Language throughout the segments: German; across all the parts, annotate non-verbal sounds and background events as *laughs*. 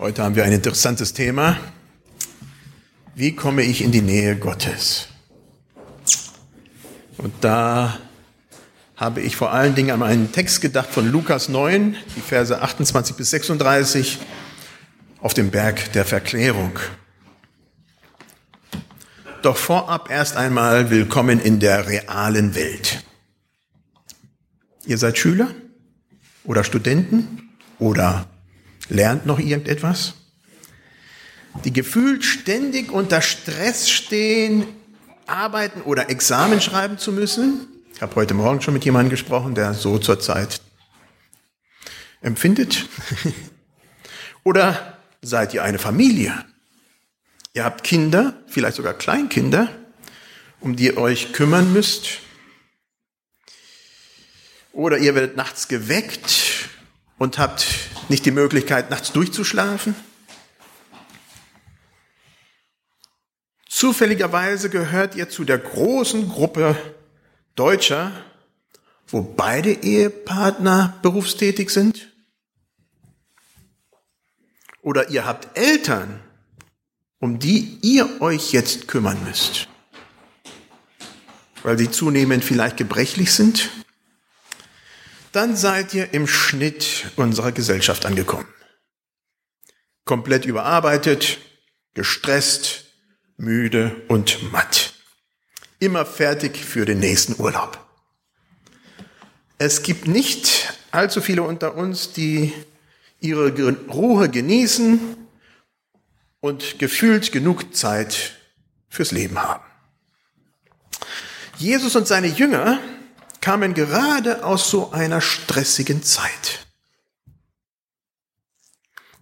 Heute haben wir ein interessantes Thema. Wie komme ich in die Nähe Gottes? Und da habe ich vor allen Dingen an einen Text gedacht von Lukas 9, die Verse 28 bis 36 auf dem Berg der Verklärung. Doch vorab erst einmal willkommen in der realen Welt. Ihr seid Schüler oder Studenten oder lernt noch irgendetwas? Die gefühlt ständig unter Stress stehen, arbeiten oder Examen schreiben zu müssen. Ich habe heute Morgen schon mit jemandem gesprochen, der so zurzeit empfindet. *laughs* oder seid ihr eine Familie? Ihr habt Kinder, vielleicht sogar Kleinkinder, um die ihr euch kümmern müsst. Oder ihr werdet nachts geweckt und habt nicht die Möglichkeit, nachts durchzuschlafen? Zufälligerweise gehört ihr zu der großen Gruppe Deutscher, wo beide Ehepartner berufstätig sind? Oder ihr habt Eltern, um die ihr euch jetzt kümmern müsst, weil sie zunehmend vielleicht gebrechlich sind? Dann seid ihr im Schnitt unserer Gesellschaft angekommen. Komplett überarbeitet, gestresst, müde und matt. Immer fertig für den nächsten Urlaub. Es gibt nicht allzu viele unter uns, die ihre Ruhe genießen und gefühlt genug Zeit fürs Leben haben. Jesus und seine Jünger kamen gerade aus so einer stressigen Zeit.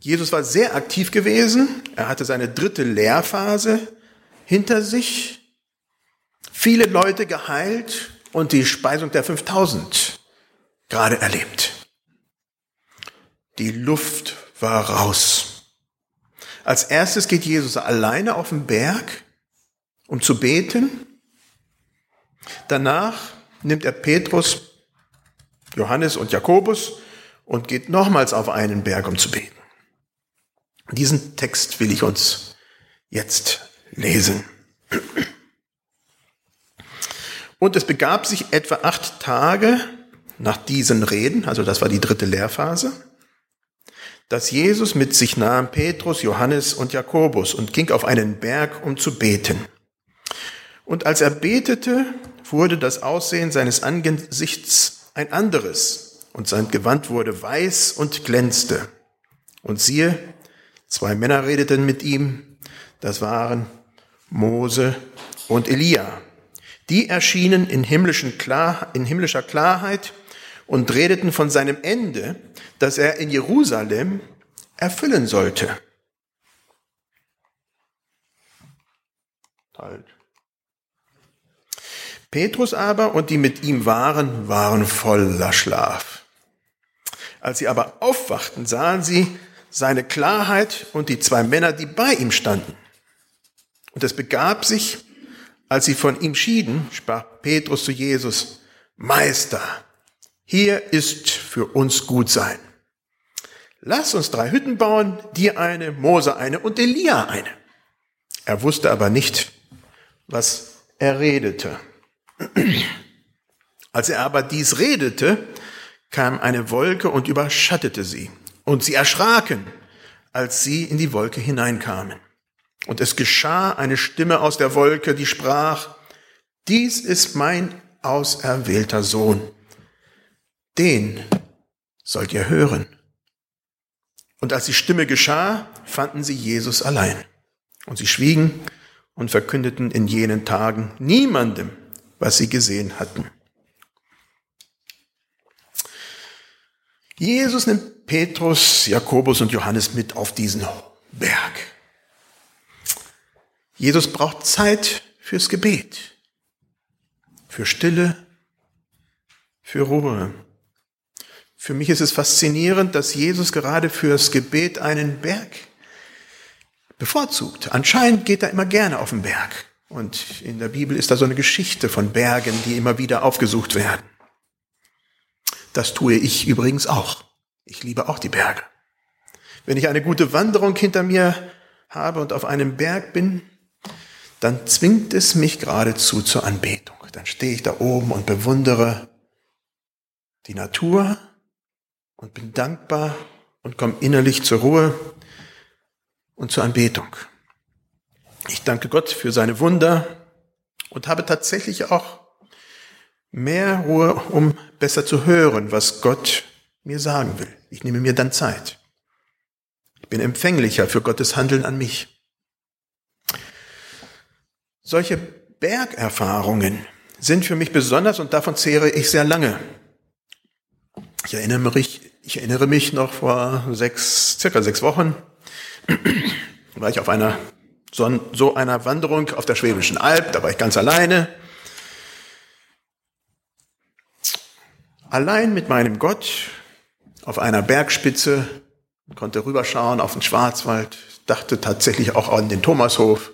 Jesus war sehr aktiv gewesen. Er hatte seine dritte Lehrphase hinter sich. Viele Leute geheilt und die Speisung der 5000 gerade erlebt. Die Luft war raus. Als erstes geht Jesus alleine auf den Berg, um zu beten. Danach nimmt er Petrus, Johannes und Jakobus und geht nochmals auf einen Berg, um zu beten. Diesen Text will ich uns jetzt lesen. Und es begab sich etwa acht Tage nach diesen Reden, also das war die dritte Lehrphase, dass Jesus mit sich nahm Petrus, Johannes und Jakobus und ging auf einen Berg, um zu beten. Und als er betete, wurde das Aussehen seines Angesichts ein anderes und sein Gewand wurde weiß und glänzte. Und siehe, zwei Männer redeten mit ihm, das waren Mose und Elia. Die erschienen in, himmlischen Klar, in himmlischer Klarheit und redeten von seinem Ende, das er in Jerusalem erfüllen sollte. Halt. Petrus aber und die mit ihm waren, waren voller Schlaf. Als sie aber aufwachten, sahen sie seine Klarheit und die zwei Männer, die bei ihm standen. Und es begab sich, als sie von ihm schieden, sprach Petrus zu Jesus, Meister, hier ist für uns gut sein. Lass uns drei Hütten bauen, dir eine, Mose eine und Elia eine. Er wusste aber nicht, was er redete. Als er aber dies redete, kam eine Wolke und überschattete sie. Und sie erschraken, als sie in die Wolke hineinkamen. Und es geschah eine Stimme aus der Wolke, die sprach, dies ist mein auserwählter Sohn. Den sollt ihr hören. Und als die Stimme geschah, fanden sie Jesus allein. Und sie schwiegen und verkündeten in jenen Tagen niemandem, was sie gesehen hatten. Jesus nimmt Petrus, Jakobus und Johannes mit auf diesen Berg. Jesus braucht Zeit fürs Gebet, für Stille, für Ruhe. Für mich ist es faszinierend, dass Jesus gerade fürs Gebet einen Berg bevorzugt. Anscheinend geht er immer gerne auf den Berg. Und in der Bibel ist da so eine Geschichte von Bergen, die immer wieder aufgesucht werden. Das tue ich übrigens auch. Ich liebe auch die Berge. Wenn ich eine gute Wanderung hinter mir habe und auf einem Berg bin, dann zwingt es mich geradezu zur Anbetung. Dann stehe ich da oben und bewundere die Natur und bin dankbar und komme innerlich zur Ruhe und zur Anbetung. Ich danke Gott für seine Wunder und habe tatsächlich auch mehr Ruhe, um besser zu hören, was Gott mir sagen will. Ich nehme mir dann Zeit. Ich bin empfänglicher für Gottes Handeln an mich. Solche Bergerfahrungen sind für mich besonders und davon zehre ich sehr lange. Ich erinnere mich, ich erinnere mich noch vor sechs, circa sechs Wochen, war ich auf einer, so, so einer Wanderung auf der Schwäbischen Alb, da war ich ganz alleine. Allein mit meinem Gott auf einer Bergspitze, konnte rüberschauen auf den Schwarzwald, dachte tatsächlich auch an den Thomashof.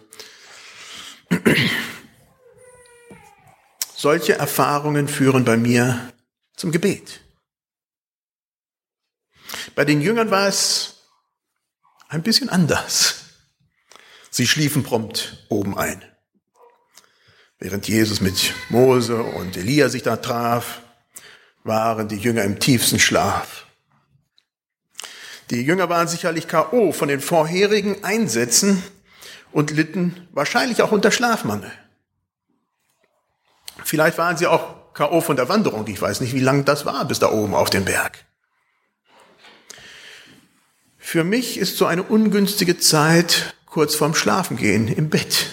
Solche Erfahrungen führen bei mir zum Gebet. Bei den Jüngern war es ein bisschen anders. Sie schliefen prompt oben ein. Während Jesus mit Mose und Elia sich da traf, waren die Jünger im tiefsten Schlaf. Die Jünger waren sicherlich KO von den vorherigen Einsätzen und litten wahrscheinlich auch unter Schlafmangel. Vielleicht waren sie auch K.O. von der Wanderung. Ich weiß nicht, wie lang das war bis da oben auf dem Berg. Für mich ist so eine ungünstige Zeit kurz vorm Schlafengehen im Bett.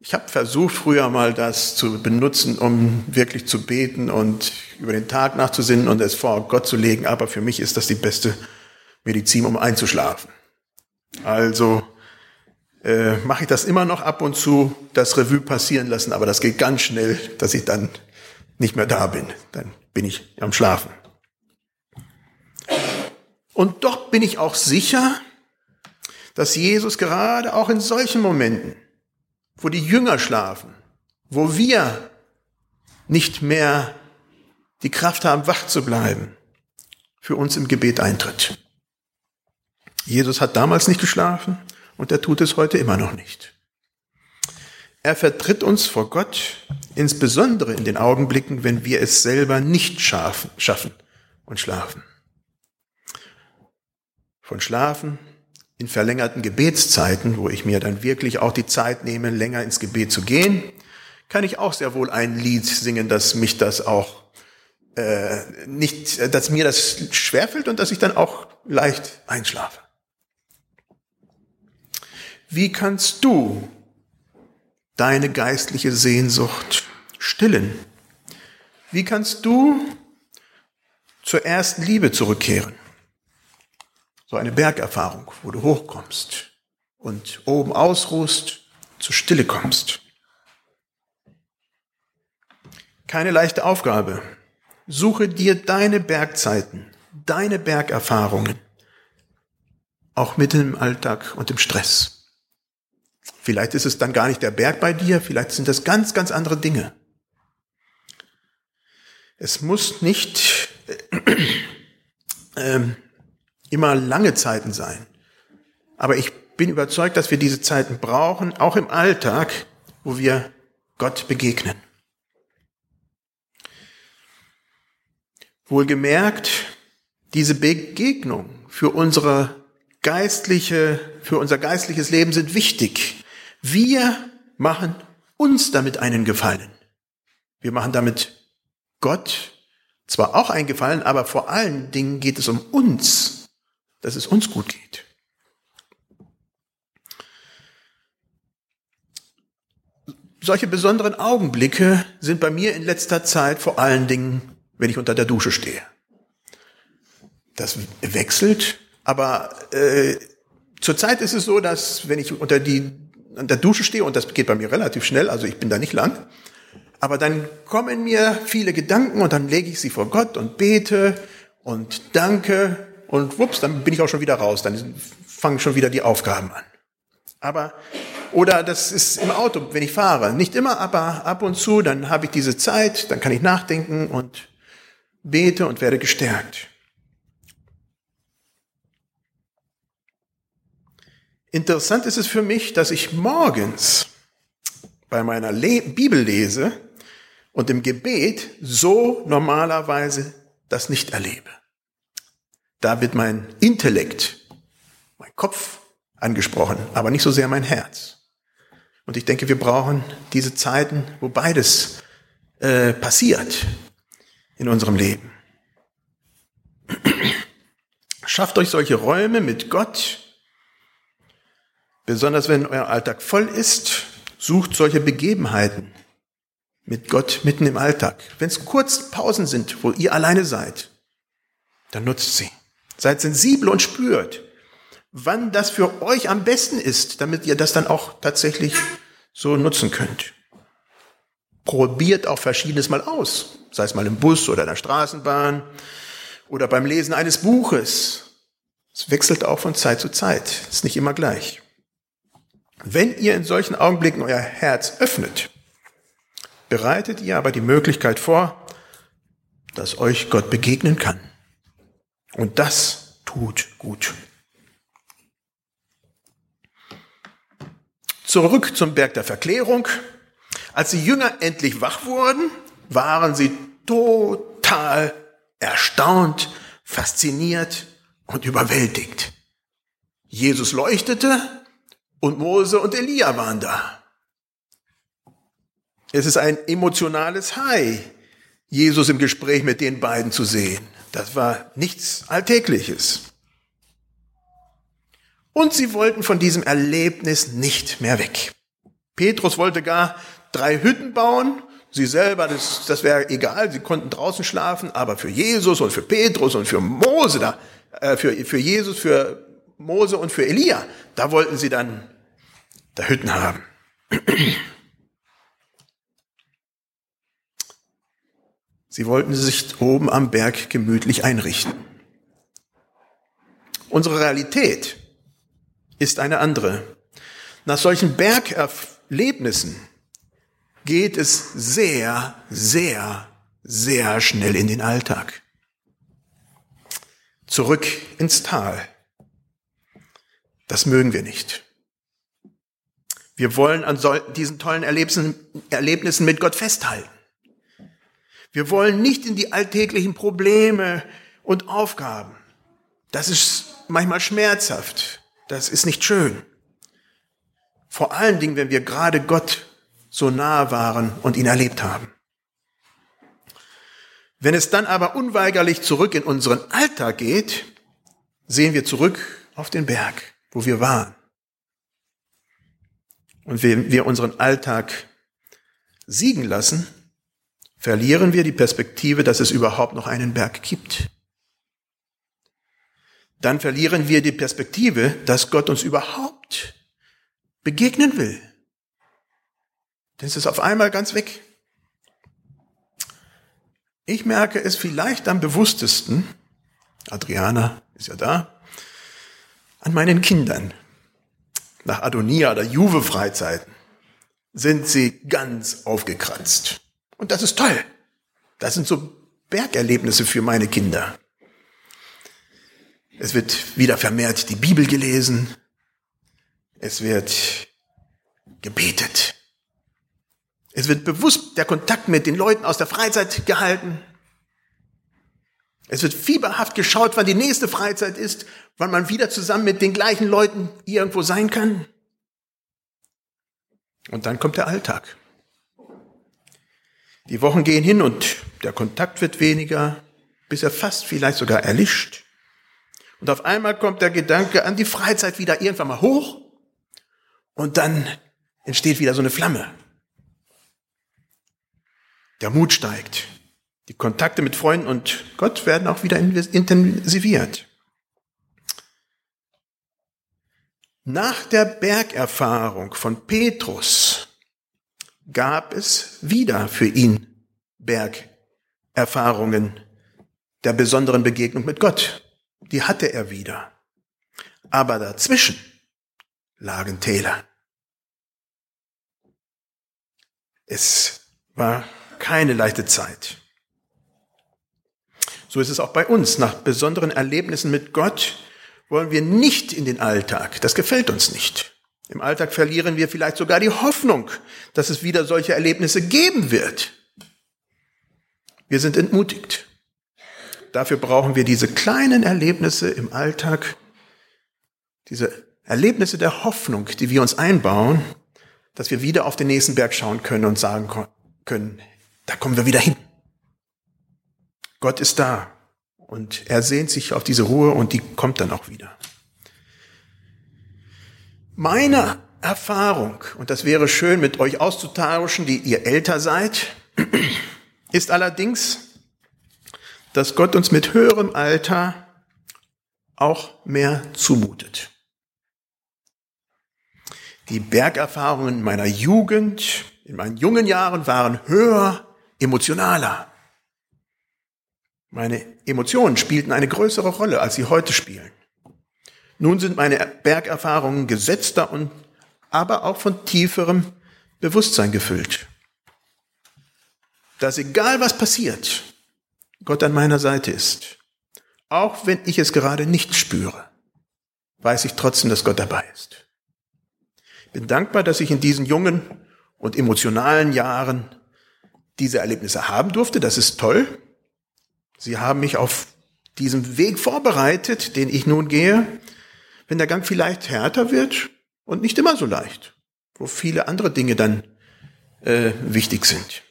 Ich habe versucht, früher mal das zu benutzen, um wirklich zu beten und über den Tag nachzusinnen und es vor Gott zu legen, aber für mich ist das die beste Medizin, um einzuschlafen. Also äh, mache ich das immer noch ab und zu, das Revue passieren lassen, aber das geht ganz schnell, dass ich dann nicht mehr da bin. Dann bin ich am Schlafen. Und doch bin ich auch sicher, dass Jesus gerade auch in solchen Momenten, wo die Jünger schlafen, wo wir nicht mehr die Kraft haben, wach zu bleiben, für uns im Gebet eintritt. Jesus hat damals nicht geschlafen und er tut es heute immer noch nicht. Er vertritt uns vor Gott, insbesondere in den Augenblicken, wenn wir es selber nicht schaffen und schlafen. Von Schlafen in verlängerten Gebetszeiten, wo ich mir dann wirklich auch die Zeit nehme, länger ins Gebet zu gehen, kann ich auch sehr wohl ein Lied singen, dass mich das auch äh, nicht, dass mir das schwerfällt und dass ich dann auch leicht einschlafe. Wie kannst du deine geistliche Sehnsucht stillen? Wie kannst du zur ersten Liebe zurückkehren? So eine Bergerfahrung, wo du hochkommst und oben ausruhst, zur Stille kommst. Keine leichte Aufgabe. Suche dir deine Bergzeiten, deine Bergerfahrungen, auch mitten im Alltag und im Stress. Vielleicht ist es dann gar nicht der Berg bei dir, vielleicht sind das ganz, ganz andere Dinge. Es muss nicht äh, *clears throat* äh, immer lange Zeiten sein. Aber ich bin überzeugt, dass wir diese Zeiten brauchen, auch im Alltag, wo wir Gott begegnen. Wohlgemerkt, diese Begegnung für unsere geistliche, für unser geistliches Leben sind wichtig. Wir machen uns damit einen Gefallen. Wir machen damit Gott zwar auch einen Gefallen, aber vor allen Dingen geht es um uns, dass es uns gut geht. Solche besonderen Augenblicke sind bei mir in letzter Zeit vor allen Dingen, wenn ich unter der Dusche stehe. Das wechselt, aber äh, zurzeit ist es so, dass wenn ich unter die an der Dusche stehe, und das geht bei mir relativ schnell, also ich bin da nicht lang, aber dann kommen mir viele Gedanken und dann lege ich sie vor Gott und bete und danke und wups, dann bin ich auch schon wieder raus, dann fangen schon wieder die Aufgaben an. Aber, oder das ist im Auto, wenn ich fahre, nicht immer, aber ab und zu, dann habe ich diese Zeit, dann kann ich nachdenken und bete und werde gestärkt. Interessant ist es für mich, dass ich morgens bei meiner Le Bibellese und im Gebet so normalerweise das nicht erlebe. Da wird mein Intellekt, mein Kopf angesprochen, aber nicht so sehr mein Herz. Und ich denke, wir brauchen diese Zeiten, wo beides äh, passiert in unserem Leben. *clears throat* Schafft euch solche Räume mit Gott, besonders wenn euer Alltag voll ist, sucht solche Begebenheiten mit Gott mitten im Alltag. Wenn es kurz Pausen sind, wo ihr alleine seid, dann nutzt sie. Seid sensibel und spürt, wann das für euch am besten ist, damit ihr das dann auch tatsächlich so nutzen könnt. Probiert auch verschiedenes mal aus, sei es mal im Bus oder in der Straßenbahn oder beim Lesen eines Buches. Es wechselt auch von Zeit zu Zeit, ist nicht immer gleich. Wenn ihr in solchen Augenblicken euer Herz öffnet, bereitet ihr aber die Möglichkeit vor, dass euch Gott begegnen kann. Und das tut gut. Zurück zum Berg der Verklärung. Als die Jünger endlich wach wurden, waren sie total erstaunt, fasziniert und überwältigt. Jesus leuchtete und Mose und Elia waren da. Es ist ein emotionales High, Jesus im Gespräch mit den beiden zu sehen. Das war nichts Alltägliches. Und sie wollten von diesem Erlebnis nicht mehr weg. Petrus wollte gar drei Hütten bauen. Sie selber, das, das wäre egal, sie konnten draußen schlafen, aber für Jesus und für Petrus und für Mose, da, äh, für, für Jesus, für Mose und für Elia, da wollten sie dann da Hütten haben. Sie wollten sich oben am Berg gemütlich einrichten. Unsere Realität ist eine andere. Nach solchen Bergerlebnissen geht es sehr, sehr, sehr schnell in den Alltag. Zurück ins Tal. Das mögen wir nicht. Wir wollen an diesen tollen Erlebnissen mit Gott festhalten. Wir wollen nicht in die alltäglichen Probleme und Aufgaben. Das ist manchmal schmerzhaft. Das ist nicht schön. Vor allen Dingen, wenn wir gerade Gott so nahe waren und ihn erlebt haben. Wenn es dann aber unweigerlich zurück in unseren Alltag geht, sehen wir zurück auf den Berg, wo wir waren. Und wenn wir unseren Alltag siegen lassen, verlieren wir die Perspektive, dass es überhaupt noch einen Berg gibt dann verlieren wir die Perspektive, dass Gott uns überhaupt begegnen will. Dann ist es auf einmal ganz weg. Ich merke es vielleicht am bewusstesten, Adriana ist ja da, an meinen Kindern. Nach Adonia oder Juve-Freizeiten sind sie ganz aufgekratzt. Und das ist toll. Das sind so Bergerlebnisse für meine Kinder. Es wird wieder vermehrt die Bibel gelesen. Es wird gebetet. Es wird bewusst der Kontakt mit den Leuten aus der Freizeit gehalten. Es wird fieberhaft geschaut, wann die nächste Freizeit ist, wann man wieder zusammen mit den gleichen Leuten irgendwo sein kann. Und dann kommt der Alltag. Die Wochen gehen hin und der Kontakt wird weniger, bis er fast vielleicht sogar erlischt. Und auf einmal kommt der Gedanke an die Freizeit wieder irgendwann mal hoch und dann entsteht wieder so eine Flamme. Der Mut steigt. Die Kontakte mit Freunden und Gott werden auch wieder intensiviert. Nach der Bergerfahrung von Petrus gab es wieder für ihn Bergerfahrungen der besonderen Begegnung mit Gott die hatte er wieder. Aber dazwischen lagen Täler. Es war keine leichte Zeit. So ist es auch bei uns. Nach besonderen Erlebnissen mit Gott wollen wir nicht in den Alltag. Das gefällt uns nicht. Im Alltag verlieren wir vielleicht sogar die Hoffnung, dass es wieder solche Erlebnisse geben wird. Wir sind entmutigt. Dafür brauchen wir diese kleinen Erlebnisse im Alltag, diese Erlebnisse der Hoffnung, die wir uns einbauen, dass wir wieder auf den nächsten Berg schauen können und sagen können, da kommen wir wieder hin. Gott ist da und er sehnt sich auf diese Ruhe und die kommt dann auch wieder. Meine Erfahrung, und das wäre schön mit euch auszutauschen, die ihr älter seid, *clears throat* ist allerdings, dass Gott uns mit höherem Alter auch mehr zumutet. Die Bergerfahrungen meiner Jugend, in meinen jungen Jahren waren höher, emotionaler. Meine Emotionen spielten eine größere Rolle, als sie heute spielen. Nun sind meine Bergerfahrungen gesetzter und aber auch von tieferem Bewusstsein gefüllt. Dass egal was passiert, Gott an meiner Seite ist. Auch wenn ich es gerade nicht spüre, weiß ich trotzdem, dass Gott dabei ist. Ich bin dankbar, dass ich in diesen jungen und emotionalen Jahren diese Erlebnisse haben durfte. Das ist toll. Sie haben mich auf diesem Weg vorbereitet, den ich nun gehe, wenn der Gang vielleicht härter wird und nicht immer so leicht, wo viele andere Dinge dann äh, wichtig sind.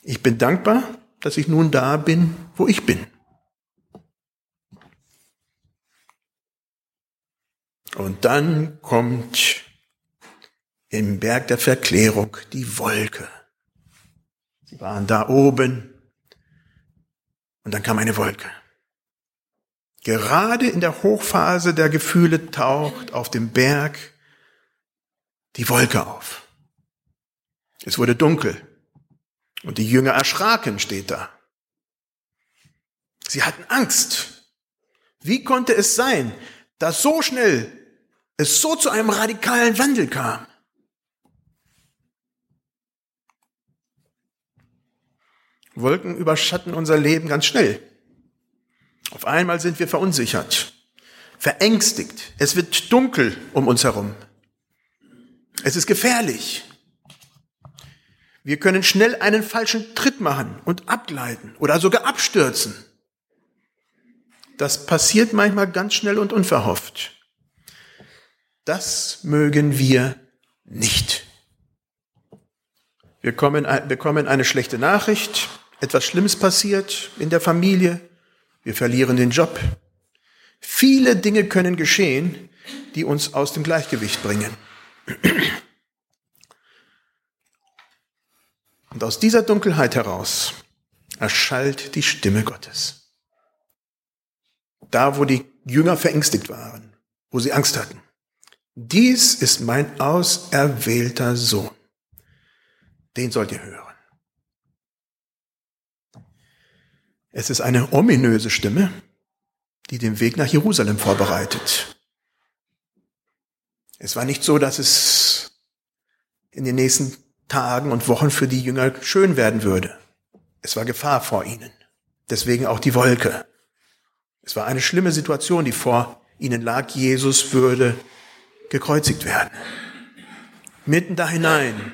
Ich bin dankbar, dass ich nun da bin, wo ich bin. Und dann kommt im Berg der Verklärung die Wolke. Sie waren da oben und dann kam eine Wolke. Gerade in der Hochphase der Gefühle taucht auf dem Berg die Wolke auf. Es wurde dunkel und die Jünger erschraken, steht da. Sie hatten Angst. Wie konnte es sein, dass so schnell es so zu einem radikalen Wandel kam? Wolken überschatten unser Leben ganz schnell. Auf einmal sind wir verunsichert, verängstigt. Es wird dunkel um uns herum. Es ist gefährlich. Wir können schnell einen falschen Tritt machen und abgleiten oder sogar abstürzen. Das passiert manchmal ganz schnell und unverhofft. Das mögen wir nicht. Wir bekommen eine schlechte Nachricht, etwas Schlimmes passiert in der Familie, wir verlieren den Job. Viele Dinge können geschehen, die uns aus dem Gleichgewicht bringen. Und aus dieser Dunkelheit heraus erschallt die Stimme Gottes. Da, wo die Jünger verängstigt waren, wo sie Angst hatten. Dies ist mein auserwählter Sohn. Den sollt ihr hören. Es ist eine ominöse Stimme, die den Weg nach Jerusalem vorbereitet. Es war nicht so, dass es in den nächsten Tagen und Wochen für die Jünger schön werden würde. Es war Gefahr vor ihnen. Deswegen auch die Wolke. Es war eine schlimme Situation, die vor ihnen lag. Jesus würde gekreuzigt werden. Mitten da hinein.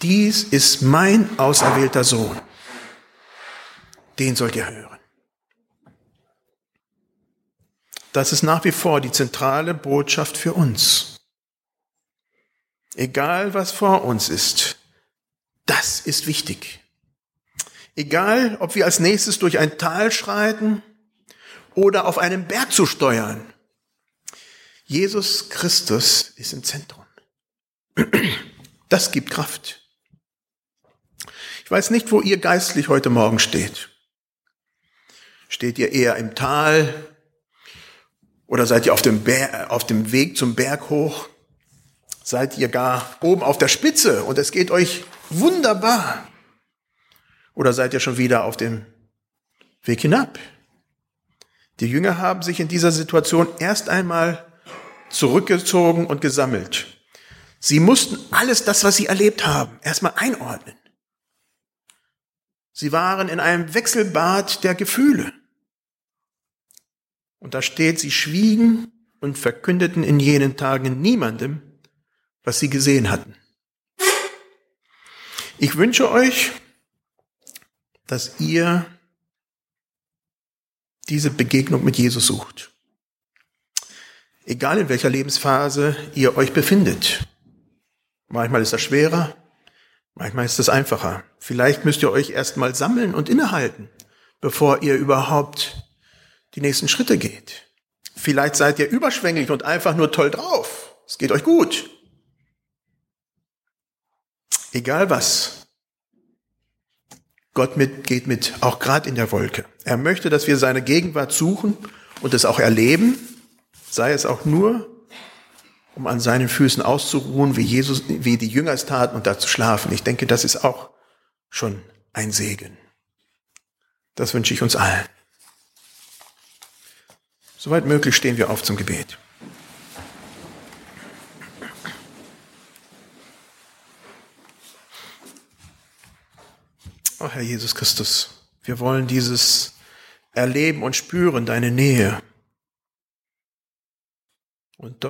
Dies ist mein auserwählter Sohn den sollt ihr hören. Das ist nach wie vor die zentrale Botschaft für uns. Egal was vor uns ist, das ist wichtig. Egal, ob wir als nächstes durch ein Tal schreiten oder auf einem Berg zu steuern. Jesus Christus ist im Zentrum. Das gibt Kraft. Ich weiß nicht, wo ihr geistlich heute Morgen steht. Steht ihr eher im Tal? Oder seid ihr auf dem, Ber auf dem Weg zum Berg hoch? Seid ihr gar oben auf der Spitze und es geht euch wunderbar? Oder seid ihr schon wieder auf dem Weg hinab? Die Jünger haben sich in dieser Situation erst einmal zurückgezogen und gesammelt. Sie mussten alles das, was sie erlebt haben, erstmal einordnen. Sie waren in einem Wechselbad der Gefühle. Und da steht, sie schwiegen und verkündeten in jenen Tagen niemandem, was sie gesehen hatten. Ich wünsche euch, dass ihr diese Begegnung mit Jesus sucht. Egal in welcher Lebensphase ihr euch befindet. Manchmal ist das schwerer, manchmal ist das einfacher. Vielleicht müsst ihr euch erstmal sammeln und innehalten, bevor ihr überhaupt die nächsten Schritte geht. Vielleicht seid ihr überschwänglich und einfach nur toll drauf. Es geht euch gut. Egal was. Gott mit, geht mit, auch gerade in der Wolke. Er möchte, dass wir seine Gegenwart suchen und es auch erleben, sei es auch nur, um an seinen Füßen auszuruhen, wie Jesus, wie die Jünger es taten und da zu schlafen. Ich denke, das ist auch schon ein Segen. Das wünsche ich uns allen. Soweit möglich stehen wir auf zum Gebet. Oh Herr Jesus Christus, wir wollen dieses erleben und spüren, deine Nähe. Und